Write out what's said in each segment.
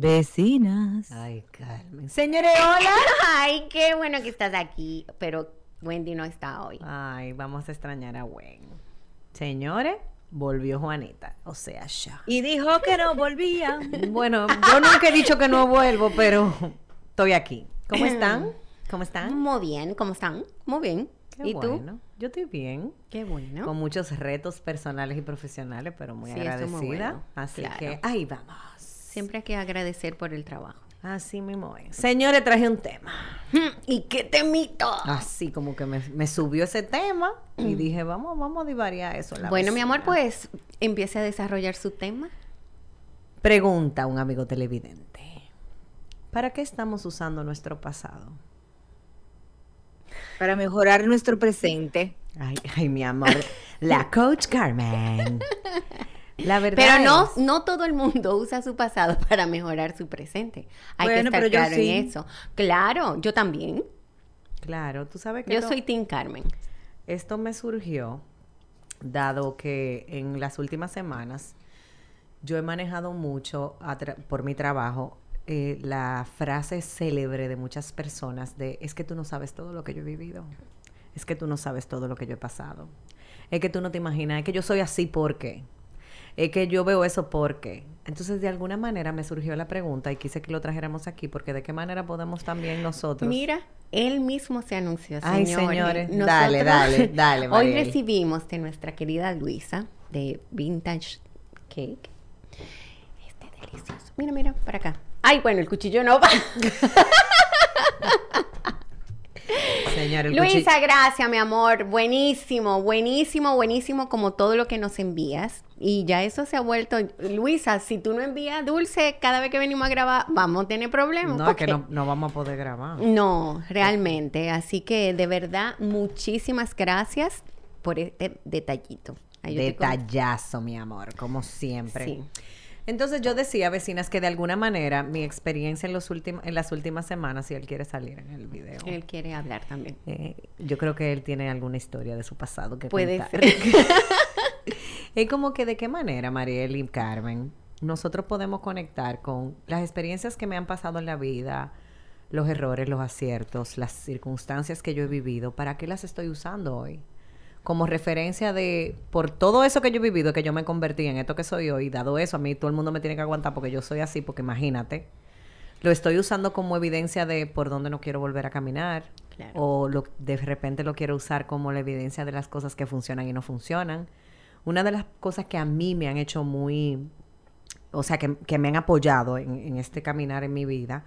Vecinas. Ay, Carmen. Señores, hola. Ay, qué bueno que estás aquí, pero Wendy no está hoy. Ay, vamos a extrañar a Gwen. Señores, volvió Juanita, o sea, ya. Y dijo que no volvía. Bueno, yo nunca he dicho que no vuelvo, pero estoy aquí. ¿Cómo están? ¿Cómo están? Muy bien, ¿cómo están? Muy bien. Qué ¿Y tú? bueno. Yo estoy bien. Qué bueno. Con muchos retos personales y profesionales, pero muy Sí, agradecida. muy bueno, Así claro. que ahí vamos. Siempre hay que agradecer por el trabajo. Así mismo es. Señores, traje un tema. ¿Y qué temito? Así como que me, me subió ese tema y dije, vamos, vamos a divariar eso. la Bueno, mi amor, vecina. pues empiece a desarrollar su tema. Pregunta un amigo televidente. ¿Para qué estamos usando nuestro pasado? Para mejorar nuestro presente. Ay, ay, mi amor. La coach Carmen. La verdad Pero no, es- no todo el mundo usa su pasado para mejorar su presente. Hay Bueno, que estar claro sí. en eso. Claro, yo también. Claro, tú sabes que Yo soy Team Carmen. esto me surgió dado que en las últimas semanas yo he manejado mucho por mi trabajo eh, la frase célebre de muchas personas de es que tú no sabes todo lo que yo he vivido, es que tú no sabes todo lo que yo he pasado, es que tú no te imaginas, es que yo soy así porque, es que yo veo eso porque. Entonces de alguna manera me surgió la pregunta y quise que lo trajéramos aquí porque de qué manera podemos también nosotros... Mira, él mismo se anunció, Ay, señores. señores, dale, dale, dale, Hoy Mariel. recibimos de nuestra querida Luisa de Vintage Cake. Este delicioso. Mira, mira, para acá. Ay, bueno, el cuchillo no va. Señor, Luisa, gracias, mi amor. Buenísimo, buenísimo, buenísimo como todo lo que nos envías. Y ya eso se ha vuelto... Luisa, si tú no envías dulce cada vez que venimos a grabar, vamos a tener problemas. No, es que no, no vamos a poder grabar. No, realmente. Así que de verdad, muchísimas gracias por este detallito. Detallazo, mi amor, como siempre. Sí. Entonces yo decía, vecinas, que de alguna manera mi experiencia en, los últimos, en las últimas semanas, si él quiere salir en el video, Él quiere hablar también. eh, yo creo que él tiene alguna historia de su pasado que Puede contar. ser. Es como que de qué manera, Mariel y Carmen, nosotros podemos conectar con las experiencias que me han pasado en la vida, los errores, los aciertos, las circunstancias que yo he vivido, ¿para qué las estoy usando hoy? Como referencia de, por todo eso que yo he vivido, que yo me convertí en esto que soy hoy, dado eso, a mí todo el mundo me tiene que aguantar porque yo soy así, porque imagínate, lo estoy usando como evidencia de por dónde no quiero volver a caminar, Claro. o lo, de repente lo quiero usar como la evidencia de las cosas que funcionan y no funcionan. Una de las cosas que a mí me han hecho muy, o sea, que, que me han apoyado en, en este caminar en mi vida,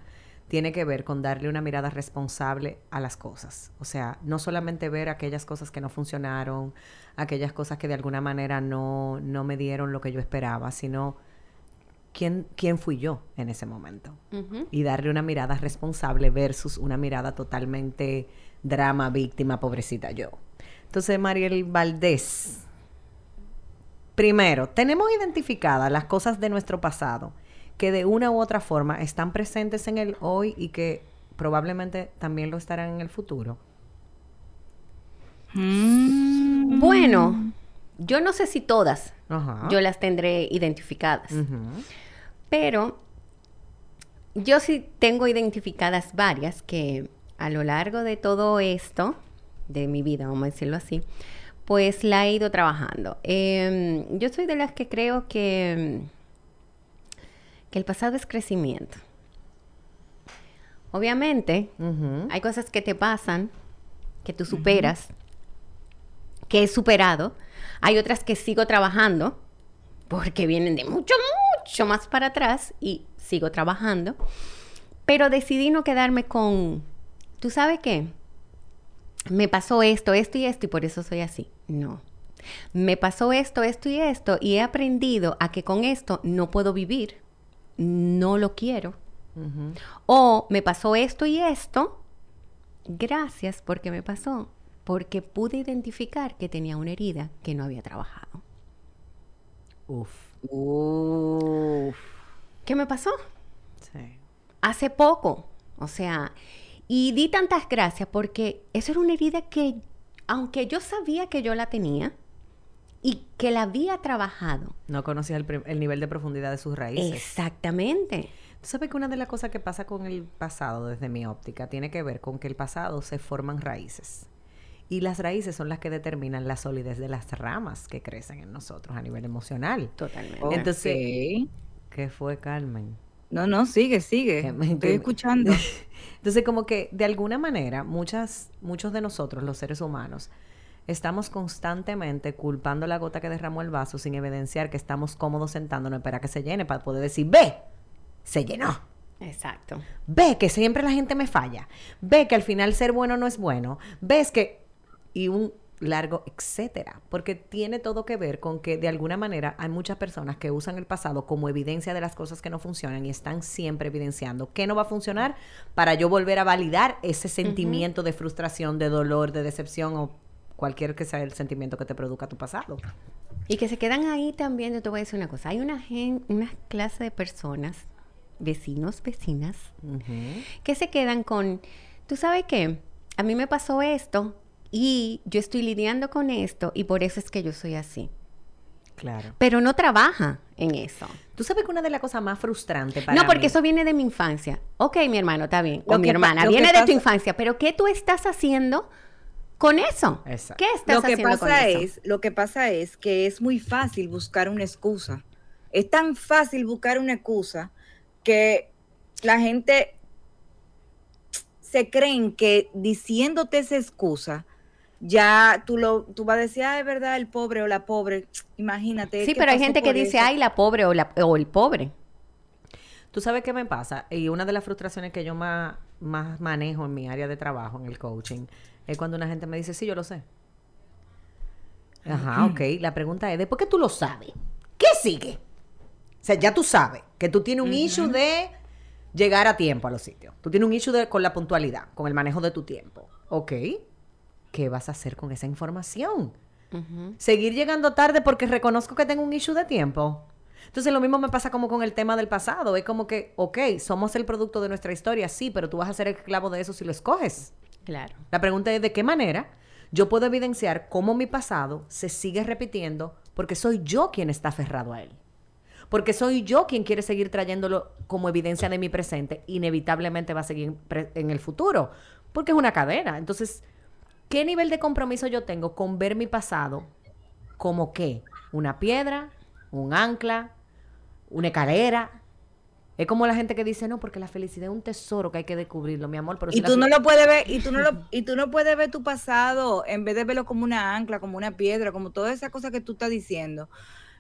tiene que ver con darle una mirada responsable a las cosas. O sea, no solamente ver aquellas cosas que no funcionaron, aquellas cosas que de alguna manera no, no me dieron lo que yo esperaba, sino quién, quién fui yo en ese momento y darle una mirada responsable versus una mirada totalmente drama, víctima, pobrecita yo. Entonces, Mariel Valdés, primero, tenemos identificadas las cosas de nuestro pasado que de una u otra forma están presentes en el hoy y que probablemente también lo estarán en el futuro. Mm. Bueno, yo no sé si todas Ajá. yo las tendré identificadas, pero yo sí tengo identificadas varias que a lo largo de todo esto, de mi vida, vamos a decirlo así, pues la he ido trabajando. Em, yo soy de las que creo que, que el pasado es crecimiento. Obviamente, hay cosas que te pasan, que tú superas, que he superado. Hay otras que sigo trabajando, porque vienen de mucho, mucho más para atrás y sigo trabajando. Pero decidí no quedarme con, ¿tú sabes qué? Me pasó esto, esto y esto y por eso soy así. No. Me pasó esto, esto y esto y he aprendido a que con esto no puedo vivir, no lo quiero. O me pasó esto y esto gracias porque me pasó, porque pude identificar que tenía una herida que no había trabajado. Uf. Uf. ¿Qué me pasó? Sí. Hace poco, o sea, y di tantas gracias porque eso era una herida que, aunque yo sabía que yo la tenía y que la había trabajado, No conocías el, nivel de profundidad de sus raíces. exactamente, Tú sabes que una de las cosas que pasa con el pasado, desde mi óptica, tiene que ver con que el pasado se forman raíces. Y las raíces son las que determinan la solidez de las ramas que crecen en nosotros a nivel emocional. totalmente. Entonces- Ok. ¿Qué fue, Carmen? No, no, sigue, sigue. Me- Estoy que- escuchando. Entonces, como que de alguna manera, muchas, muchos de nosotros, los seres humanos, estamos constantemente culpando la gota que derramó el vaso sin evidenciar que estamos cómodos sentándonos para que se llene, para poder decir, ve, se llenó. Exacto. Ve que siempre la gente me falla. Ve que al final ser bueno no es bueno. Ves que... Y un largo etcétera. Porque tiene todo que ver con que de alguna manera hay muchas personas que usan el pasado como evidencia de las cosas que no funcionan y están siempre evidenciando que no va a funcionar para yo volver a validar ese sentimiento de frustración, de dolor, de decepción o cualquier que sea el sentimiento que te produzca tu pasado. Y que se quedan ahí también, yo te voy a decir una cosa, hay una, gen- una clase de personas, vecinos, vecinas, Ujú. que se quedan con, tú sabes qué, a mí me pasó esto y yo estoy lidiando con esto y por eso es que yo soy así. Claro. Pero no trabaja en eso. Tú sabes que una de las cosas más frustrantes para no, porque mí- eso viene de mi infancia. Ok, mi hermano, está bien. O mi hermana, viene de tu pasa- infancia. Pero ¿qué tú estás haciendo con eso? Exacto. ¿Qué estás Lo que haciendo con pasa eso? es, lo que pasa es que es muy fácil buscar una excusa. Es tan fácil buscar una excusa que la gente se creen que diciéndote esa excusa ya tú lo tú vas a decir, ah, es verdad, el pobre o la pobre, imagínate. Sí, pero hay gente que dice, eso". ay, la pobre o, la, o el pobre. Tú sabes qué me pasa, y una de las frustraciones que yo más, más manejo en mi área de trabajo, en el coaching, es cuando una gente me dice, sí, yo lo sé. Ajá, ok. La pregunta es, ¿después que tú lo sabes? ¿Qué sigue? O sea, ya tú sabes que tú tienes un issue de llegar a tiempo a los sitios. Tú tienes un issue de- con la puntualidad, con el manejo de tu tiempo. Ok. ¿Qué vas a hacer con esa información? Seguir llegando tarde porque reconozco que tengo un issue de tiempo. Entonces lo mismo me pasa como con el tema del pasado. Es como que, ok, somos el producto de nuestra historia, sí, pero tú vas a ser el esclavo de eso si lo escoges. Claro. La pregunta es de qué manera yo puedo evidenciar cómo mi pasado se sigue repitiendo porque soy yo quien está aferrado a él. Porque soy yo quien quiere seguir trayéndolo como evidencia de mi presente. Inevitablemente va a seguir en el futuro. Porque es una cadena. Entonces, ¿qué nivel de compromiso yo tengo con ver mi pasado como qué? Una piedra, un ancla, una escalera. Es como la gente que dice, no, porque la felicidad es un tesoro que hay que descubrirlo, mi amor. Pero si Y la tú no lo puedes ver, y tú no lo, y tú no puedes ver tu pasado en vez de verlo como una ancla, como una piedra, como todas esas cosas que tú estás diciendo.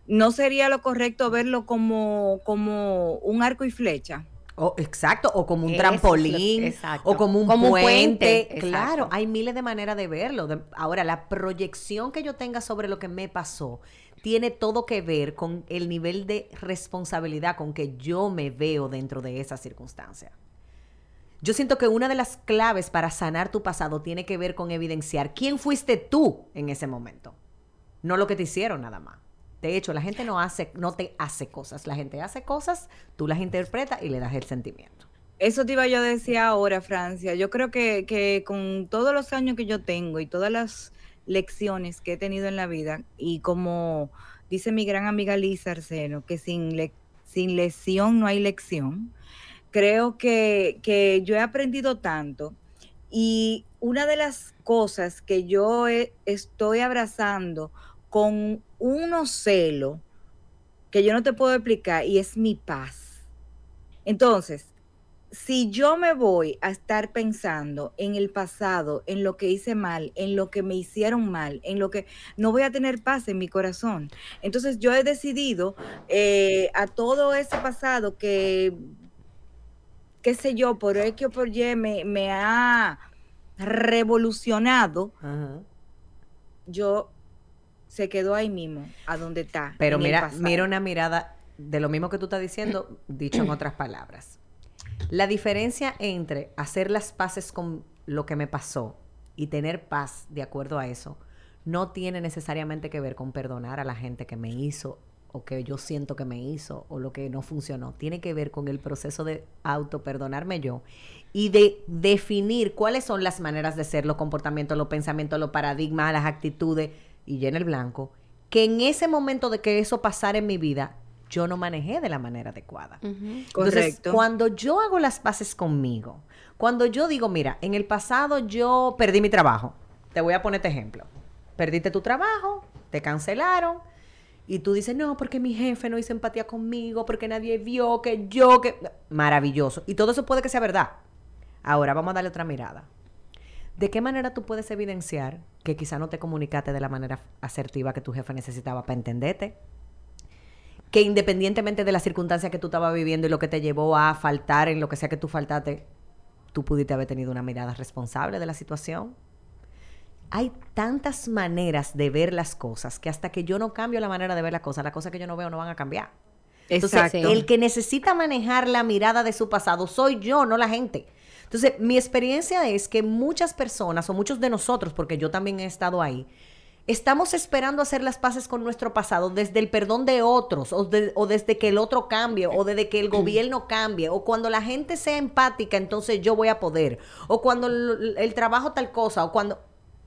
¿No sería lo correcto verlo como, como un arco y flecha? O- exacto, o como un Eso trampolín, exacto. o como un Como puente. puente, Claro, hay miles de maneras de verlo. De- ahora, la proyección que yo tenga sobre lo que me pasó tiene todo que ver con el nivel de responsabilidad con que yo me veo dentro de esa circunstancia. Yo siento que una de las claves para sanar tu pasado tiene que ver con evidenciar quién fuiste tú en ese momento, no lo que te hicieron nada más. De hecho, la gente no hace, no te hace cosas, la gente hace cosas, tú las interpretas y le das el sentimiento. Eso te iba yo a decir ahora, Francia. Yo creo que, que con todos los años que yo tengo y todas las lecciones que he tenido en la vida, y como dice mi gran amiga Lisa Arceno, que sin, le- sin lesión no hay lección, creo que, que yo he aprendido tanto. Y una de las cosas que yo estoy abrazando con unos celo que yo no te puedo explicar y es mi paz. Entonces, si yo me voy a estar pensando en el pasado, en lo que hice mal, en lo que me hicieron mal, en lo que no voy a tener paz en mi corazón. Entonces yo he decidido eh, a todo ese pasado que, qué sé yo, por X o por Y me, me ha revolucionado, yo se quedó ahí mismo, a donde está. Pero mira, mira una mirada de lo mismo que tú estás diciendo, dicho en otras palabras. La diferencia entre hacer las paces con lo que me pasó y tener paz de acuerdo a eso no tiene necesariamente que ver con perdonar a la gente que me hizo o que yo siento que me hizo o lo que no funcionó. Tiene que ver con el proceso de auto perdonarme yo y de definir cuáles son las maneras de ser, los comportamientos, los pensamientos, los paradigmas, las actitudes y llena el blanco, que en ese momento de que eso pasara en mi vida, yo no manejé de la manera adecuada. Entonces, cuando yo hago las paces conmigo, cuando yo digo, mira, en el pasado yo perdí mi trabajo, te voy a poner este ejemplo. Perdiste tu trabajo, te cancelaron, y tú dices, no, porque mi jefe no hizo empatía conmigo, porque nadie vio que yo, que... Maravilloso. Y todo eso puede que sea verdad. Ahora vamos a darle otra mirada. ¿De qué manera tú puedes evidenciar que quizá no te comunicaste de la manera asertiva que tu jefe necesitaba para entenderte? Que independientemente de las circunstancias que tú estabas viviendo y lo que te llevó a faltar en lo que sea que tú faltaste, tú pudiste haber tenido una mirada responsable de la situación hay tantas maneras de ver las cosas que hasta que yo no cambio la manera de ver las cosas, las cosas que yo no veo no van a cambiar. Entonces, el que necesita manejar la mirada de su pasado soy yo, no la gente. Entonces, mi experiencia es que muchas personas, o muchos de nosotros, porque yo también he estado ahí, estamos esperando hacer las paces con nuestro pasado desde el perdón de otros, o, o, desde que el otro cambie, o desde que el gobierno cambie, o cuando la gente sea empática, entonces yo voy a poder, o cuando el trabajo tal cosa, o cuando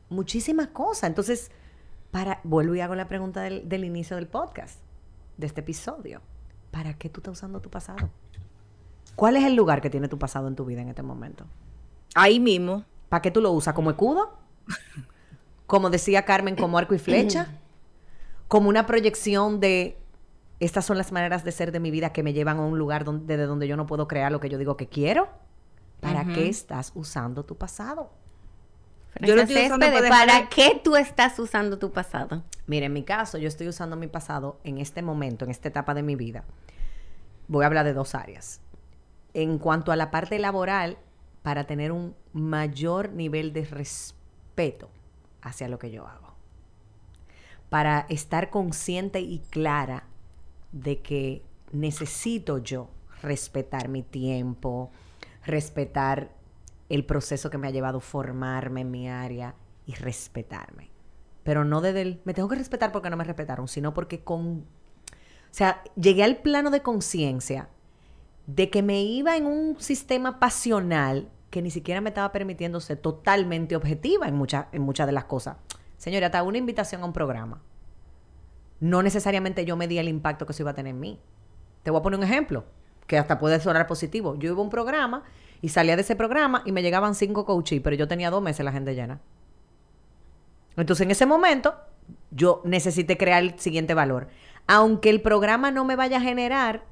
muchísimas cosas. Entonces, para, vuelvo y hago la pregunta del, inicio del podcast, de este episodio. ¿Para qué tú estás usando tu pasado? ¿Cuál es el lugar que tiene tu pasado en tu vida en este momento? Ahí mismo. ¿Para qué tú lo usas? ¿Como escudo? Como decía Carmen, como arco y flecha. Como una proyección de estas son las maneras de ser de mi vida que me llevan a un lugar donde, desde donde yo no puedo crear lo que yo digo que quiero. ¿Para qué estás usando tu pasado? Yo lo estoy usando para, qué tú estás usando tu pasado? Mira, en mi caso, yo estoy usando mi pasado en este momento, en esta etapa de mi vida. Voy a hablar de dos áreas. En cuanto a la parte laboral, para tener un mayor nivel de respeto hacia lo que yo hago. Para estar consciente y clara de que necesito yo respetar mi tiempo, respetar el proceso que me ha llevado formarme en mi área y respetarme. Pero no desde el, me tengo que respetar porque no me respetaron, sino porque con, o sea, llegué al plano de conciencia de que me iba en un sistema pasional que ni siquiera me estaba permitiendo ser totalmente objetiva en, muchas en muchas de las cosas. Señora, hasta una invitación a un programa. No necesariamente yo me di el impacto que eso iba a tener en mí. Te voy a poner un ejemplo, que hasta puede sonar positivo. Yo iba a un programa y salía de ese programa y me llegaban cinco coaches, pero yo tenía dos meses la gente llena. Entonces, en ese momento, yo necesité crear el siguiente valor. Aunque el programa no me vaya a generar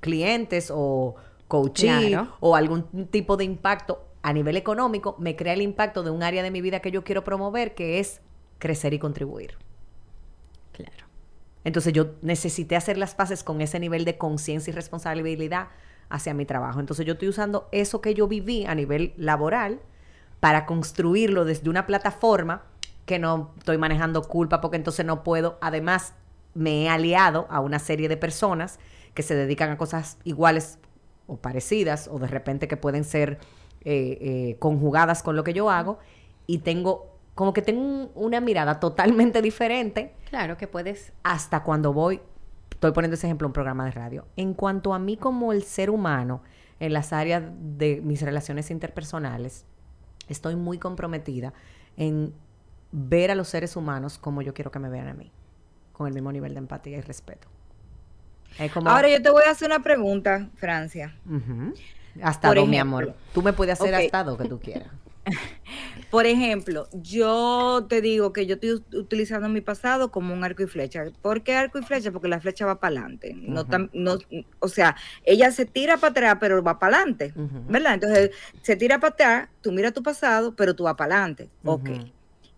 clientes o coaching o algún tipo de impacto a nivel económico, me crea el impacto de un área de mi vida que yo quiero promover, que es crecer y contribuir. Claro. Entonces yo necesité hacer las paces con ese nivel de conciencia y responsabilidad hacia mi trabajo. Entonces yo estoy usando eso que yo viví a nivel laboral para construirlo desde una plataforma que no estoy manejando culpa porque entonces no puedo. Además, me he aliado a una serie de personas que se dedican a cosas iguales o parecidas o de repente que pueden ser eh, eh, conjugadas con lo que yo hago y tengo como que tengo una mirada totalmente diferente. Claro que puedes. Hasta cuando voy Estoy poniendo ese ejemplo en un programa de radio. En cuanto a mí como el ser humano, en las áreas de mis relaciones interpersonales, estoy muy comprometida en ver a los seres humanos como yo quiero que me vean a mí, con el mismo nivel de empatía y respeto. Ahora yo te voy a hacer una pregunta, Francia. Hasta mi amor. Tú me puedes hacer hasta do que tú quieras. Por ejemplo, yo te digo que yo estoy utilizando mi pasado como un arco y flecha. ¿Por qué arco y flecha? Porque la flecha va para adelante. no, no, o sea, ella se tira para atrás, pero va para adelante. ¿Verdad? Entonces, se tira para atrás, tú miras tu pasado, pero tú vas para adelante. Ok.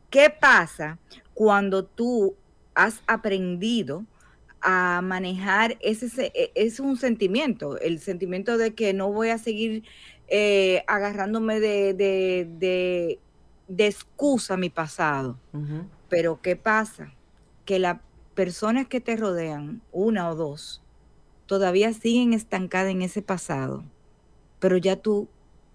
¿Qué pasa cuando tú has aprendido a manejar ese, e, es un sentimiento, el sentimiento de que no voy a seguir eh, agarrándome de, de, de, excusa mi pasado. Pero ¿qué pasa? Que las personas que te rodean, una o dos, todavía siguen estancadas en ese pasado. pero ya tú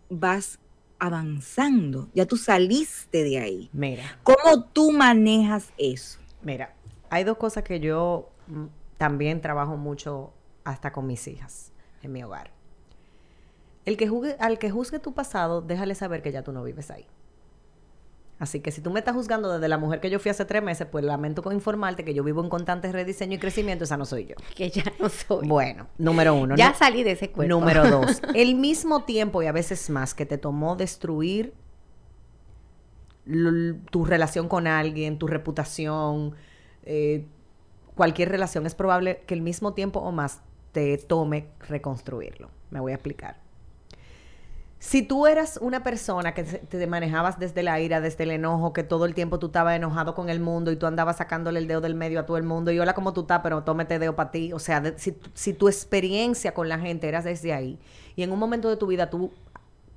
vas avanzando, ya tú saliste de ahí. Mira, ¿Cómo tú manejas eso? mira, hay dos cosas que yo también trabajo mucho hasta con mis hijas en mi hogar. El que juzgue, al que juzgue tu pasado, déjale saber que ya tú no vives ahí. Así que si tú me estás juzgando desde la mujer que yo fui hace tres meses, pues lamento con informarte que yo vivo en constante rediseño y crecimiento, esa no soy yo. Que ya no soy. Bueno, número uno. ya salí de ese cuerpo. Número dos, el mismo tiempo y a veces más que te tomó destruir tu relación con alguien, tu reputación, eh, cualquier relación, es probable que el mismo tiempo o más te tome reconstruirlo. Me voy a explicar. Si tú eras una persona que te manejabas desde la ira, desde el enojo, que todo el tiempo tú estabas enojado con el mundo y tú andabas sacándole el dedo del medio a todo el mundo y hola como tú estás, pero tómete dedo para ti. O sea, si tu experiencia con la gente eras desde ahí y en un momento de tu vida tú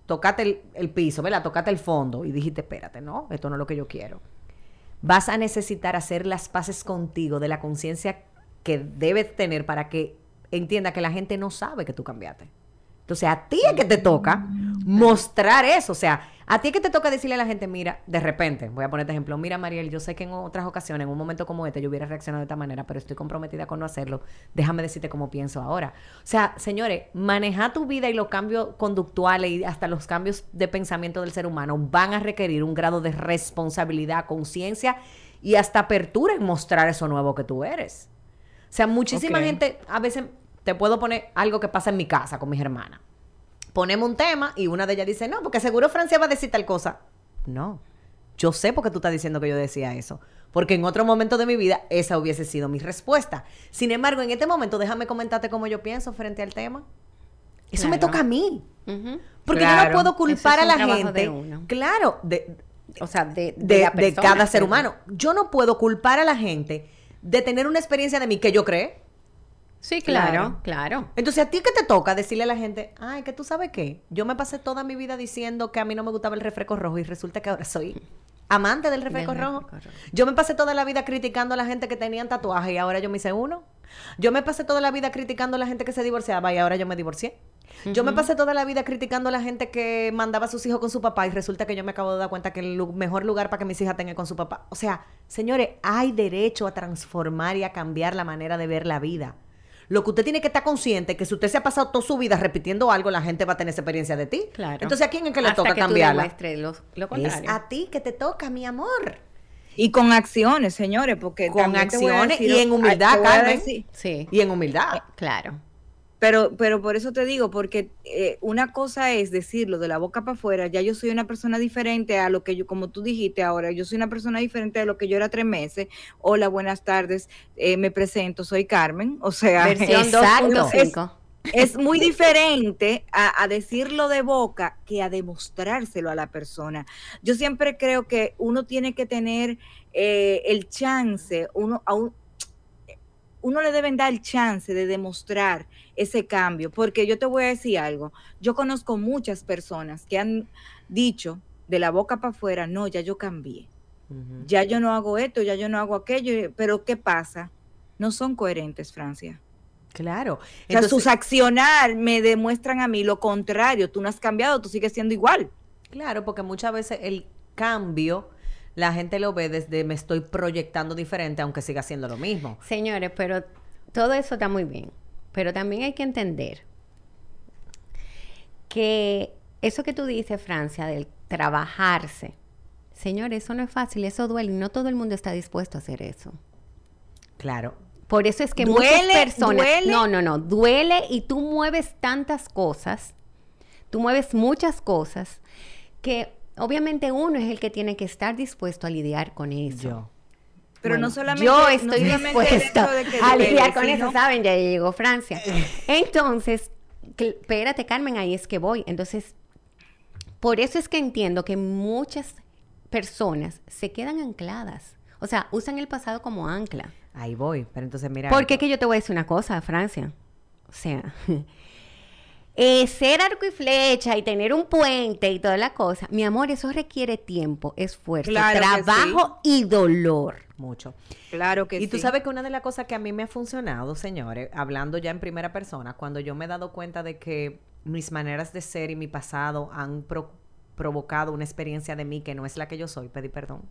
tocaste el, el piso, ¿verdad? Tocaste el fondo y dijiste, espérate, no, esto no es lo que yo quiero. Vas a necesitar hacer las paces contigo de la conciencia que debes tener para que entienda que la gente no sabe que tú cambiaste. Entonces, a ti es que te toca mostrar eso. O sea, a ti es que te toca decirle a la gente, mira, de repente, voy a ponerte ejemplo, mira, Mariel, yo sé que en otras ocasiones, en un momento como este, yo hubiera reaccionado de esta manera, pero estoy comprometida con no hacerlo. Déjame decirte cómo pienso ahora. O sea, señores, manejar tu vida y los cambios conductuales y hasta los cambios de pensamiento del ser humano van a requerir un grado de responsabilidad, conciencia y hasta apertura en mostrar eso nuevo que tú eres. O sea, muchísima gente, a veces te puedo poner algo que pasa en mi casa con mis hermanas. Ponemos un tema y una de ellas dice, no, porque seguro Francia va a decir tal cosa. No, yo sé por qué tú estás diciendo que yo decía eso. Porque en otro momento de mi vida esa hubiese sido mi respuesta. Sin embargo, en este momento déjame comentarte cómo yo pienso frente al tema. Eso me toca a mí. Porque yo no puedo culpar a la gente. de. Claro, de, O sea, de, de, de, cada ser humano. Yo no puedo culpar a la gente de tener una experiencia de mí que yo cree. Sí, claro, Claro. claro. Entonces, ¿a ti qué te toca decirle a la gente? Ay, que tú sabes qué. Yo me pasé toda mi vida diciendo que a mí no me gustaba el refresco rojo y resulta que ahora soy amante del refresco, Del rojo. refresco rojo. Yo me pasé toda la vida criticando a la gente que tenían tatuajes y ahora yo me hice uno. Yo me pasé toda la vida criticando a la gente que se divorciaba y ahora yo me divorcié. Yo me pasé toda la vida criticando a la gente que mandaba a sus hijos con su papá y resulta que yo me acabo de dar cuenta que el lu- mejor lugar para que mis hijas tengan con su papá. O sea, señores, hay derecho a transformar y a cambiar la manera de ver la vida. Lo que usted tiene que estar consciente es que si usted se ha pasado toda su vida repitiendo algo, la gente va a tener esa experiencia de ti. Claro. Entonces, ¿a quién es que le Hasta toca que cambiarla? demuestres lo, lo Es a ti que te toca, mi amor. Y con acciones, señores, porque Con también te voy a acciones decir- y en humildad, Carmen. Sí, Y en humildad. claro. Pero, pero por eso te digo, porque eh, una cosa es decirlo de la boca para afuera, ya yo soy una persona diferente a lo que yo, como tú dijiste ahora, yo soy una persona diferente a lo que yo era tres meses. Hola, buenas tardes, eh, me presento, soy Carmen. O sea, Versión Exacto. 2.5. es muy diferente a, a decirlo de boca que a demostrárselo a la persona. Yo siempre creo que uno tiene que tener eh, el chance, uno, a un- uno le deben dar el chance de demostrar ese cambio, porque yo te voy a decir algo, yo conozco muchas personas que han dicho de la boca para afuera, no, ya yo cambié, ya yo no hago esto, ya yo no hago aquello, pero ¿qué pasa? No son coherentes, Francia. Claro. O sea, Entonces- sus accionar me demuestran a mí lo contrario. Tú no has cambiado, tú sigues siendo igual. Claro, porque muchas veces el cambio la gente lo ve desde me estoy proyectando diferente aunque siga siendo lo mismo. Señores, pero todo eso está muy bien. Pero también hay que entender que eso que tú dices, Francia, del trabajarse, señores, eso no es fácil, eso duele y no todo el mundo está dispuesto a hacer eso. Claro. Por eso es que Duele, muchas personas. duele. No, no, no. Duele y tú mueves tantas cosas. Tú mueves muchas cosas que obviamente uno es el que tiene que estar dispuesto a lidiar con eso. Yo. Pero Bueno, no solamente Yo no estoy solamente el dispuesta hecho de que a lidiar con eso, ¿saben? Ya llegó Francia. Entonces, espérate, Carmen, ahí es que voy. Entonces, por eso es que entiendo que muchas personas se quedan ancladas. O sea, usan el pasado como ancla. Ahí voy. Pero entonces mira. Porque esto. que yo te voy a decir una cosa, Francia. O sea, eh, ser arco y flecha y tener un puente y toda la cosa, mi amor, eso requiere tiempo, esfuerzo, Claro trabajo y dolor. mucho. Claro que Y tú sí. sabes que una de las cosas que a mí me ha funcionado, señores, hablando ya en primera persona, cuando yo me he dado cuenta de que mis maneras de ser y mi pasado han pro- provocado una experiencia de mí que no es la que yo soy, pedí perdón.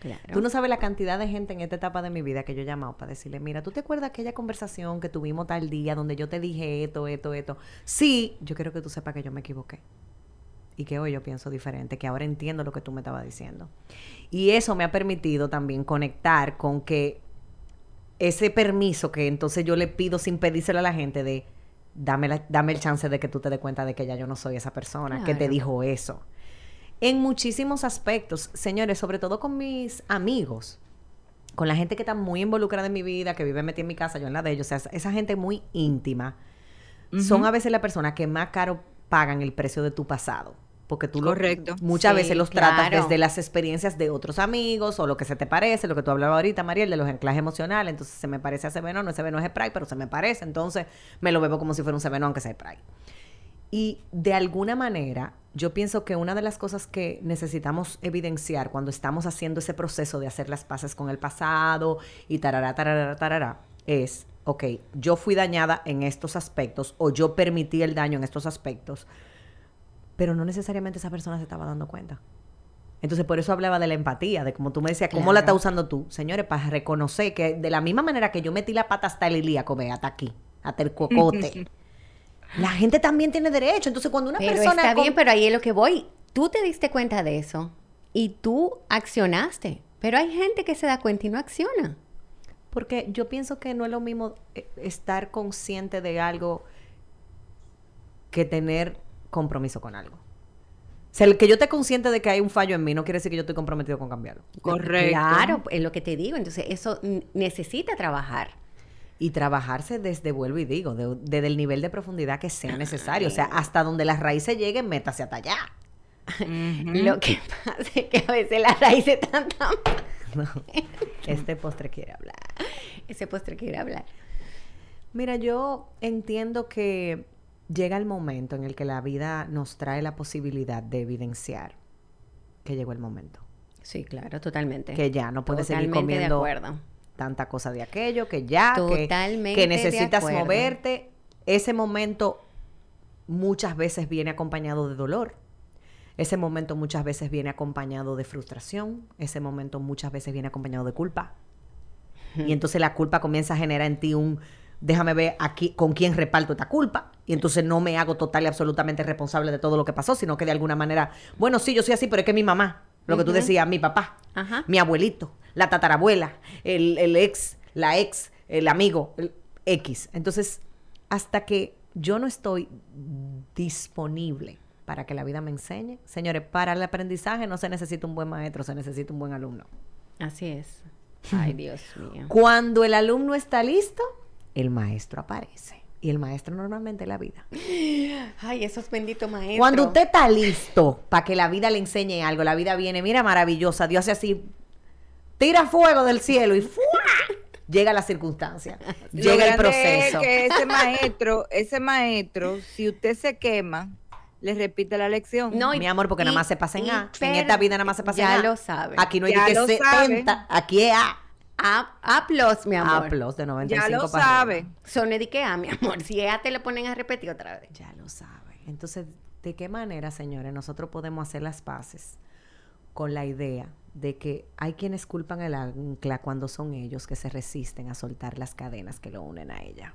Claro. Tú no sabes la cantidad de gente en esta etapa de mi vida que yo he llamado para decirle, mira, ¿tú te acuerdas aquella conversación que tuvimos tal día donde yo te dije esto, esto, esto? Sí, yo quiero que tú sepas que yo me equivoqué. Y que hoy yo pienso diferente, que ahora entiendo lo que tú me estabas diciendo. Y eso me ha permitido también conectar con que ese permiso que entonces yo le pido sin pedírselo a la gente de dame, la- dame el chance de que tú te des cuenta de que ya yo no soy esa persona que te dijo eso. En muchísimos aspectos, señores, sobre todo con mis amigos, con la gente que está muy involucrada en mi vida, que vive metida en mi casa, yo en la de ellos, o sea, esa- gente muy íntima, son a veces las personas que más caro pagan el precio de tu pasado. Porque tú lo- Correcto. muchas Sí, veces los tratas desde las experiencias de otros amigos o lo que se te parece, lo que tú hablabas ahorita, Mariel, de los anclajes emocionales. Entonces se me parece a ese veneno, ese veneno es spray, pero se me parece. Entonces me lo bebo como si fuera un veneno, aunque sea spray. Y de alguna manera, yo pienso que una de las cosas que necesitamos evidenciar cuando estamos haciendo ese proceso de hacer las paces con el pasado y tarará, tarará, tarará, es, ok, yo fui dañada en estos aspectos o yo permití el daño en estos aspectos, pero no necesariamente esa persona se estaba dando cuenta. Entonces, por eso hablaba de la empatía, de como tú me decías, ¿cómo la estás usando tú? Señores, para reconocer que de la misma manera que yo metí la pata hasta el ilíaco, ve, hasta aquí, hasta el cocote. La gente también tiene derecho. Entonces, cuando una Pero persona. está bien, pero ahí es lo que voy. Tú te diste cuenta de eso y tú accionaste. Pero hay gente que se da cuenta y no acciona. Porque yo pienso que no es lo mismo eh, estar consciente de algo que tener compromiso con algo. O sea, el que yo esté consciente de que hay un fallo en mí no quiere decir que yo estoy comprometido con cambiarlo. Correcto. Claro, es lo que te digo. Entonces, eso necesita trabajar. Y trabajarse desde, vuelvo y digo, de- desde el nivel de profundidad que sea necesario. O sea, hasta donde las raíces lleguen, métase hasta allá. Lo que pasa es que a veces las raíces están tan... No, este postre quiere hablar. Ese postre quiere hablar. Mira, yo entiendo que llega el momento en el que la vida nos trae la posibilidad de evidenciar que llegó el momento. Sí, claro, totalmente. Que ya no puedes seguir Totalmente de comiendo acuerdo. Tanta cosa de aquello, que ya, que- Totalmente que, de necesitas moverte. Ese momento muchas veces viene acompañado de dolor. Ese momento muchas veces viene acompañado de frustración. Ese momento muchas veces viene acompañado de culpa. Y entonces la culpa comienza a generar en ti un, déjame ver aquí con quién reparto esta culpa. Y entonces no me hago total y absolutamente responsable de todo lo que pasó, sino que de alguna manera, bueno, sí, yo soy así, pero es que mi mamá, lo que tú decías, mi papá, Ajá. mi abuelito, la tatarabuela, el, el ex, la ex, el amigo, el X. Entonces, hasta que yo no estoy disponible para que la vida me enseñe, señores, para el aprendizaje no se necesita un buen maestro, se necesita un buen alumno. Así es. Ay, Dios mío. Cuando el alumno está listo, el maestro aparece. Y el maestro normalmente es la vida. Ay, esos benditos maestros. Cuando usted está listo para que la vida le enseñe algo, la vida viene, mira, maravillosa, Dios hace así, tira fuego del cielo y ¡fua! llega la circunstancia, llega el es proceso. que ese maestro, ese maestro, si usted se quema, le repite la lección. No, y- Mi amor, porque nada más se pasa en y A. En esta vida nada más se pasa ya en A. lo sabe. Aquí no hay Ya que lo 70, aquí es A. A, plus, mi amor. A plus de 95 ya lo para sabe. arriba. Son A, mi amor. Si A te lo ponen a repetir otra vez. Ya lo sabe. Entonces, ¿de qué manera, señores, nosotros podemos hacer las paces con la idea de que hay quienes culpan el ancla cuando son ellos que se resisten a soltar las cadenas que lo unen a ella?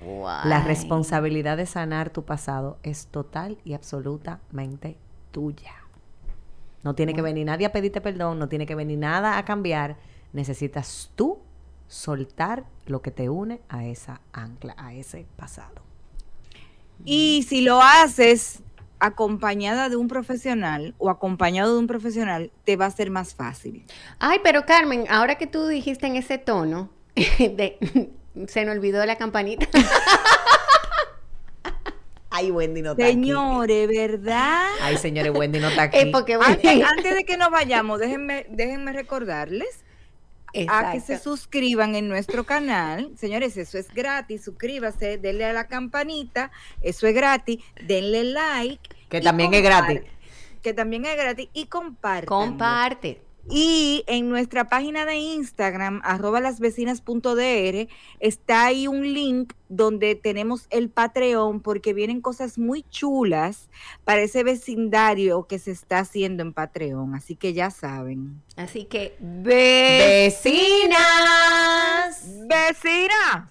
La Guay. responsabilidad de sanar tu pasado es total y absolutamente tuya. No tiene que venir nadie a pedirte perdón, no tiene que venir nada a cambiar. Necesitas tú soltar lo que te une a esa ancla, a ese pasado. Y si lo haces acompañada de un profesional o acompañado de un profesional, te va a ser más fácil. Ay, pero Carmen, ahora que tú dijiste en ese tono, de- se me olvidó la campanita. Ay, Wendy no está aquí. Señores, ¿verdad? Ay, señores, Wendy no está aquí. Porque Antes, antes de que nos vayamos, déjenme, déjenme recordarles a que se suscriban en nuestro canal. Señores, eso es gratis. Suscríbase, denle a la campanita. Eso es gratis. Denle like. Que también es gratis. Que también es gratis. Y compartan. Comparte. Y en nuestra página de Instagram, arroba lasvecinas.dr, está ahí un link donde tenemos el Patreon porque vienen cosas muy chulas para ese vecindario que se está haciendo en Patreon. Así que ya saben. Así que, vecinas. Vecina.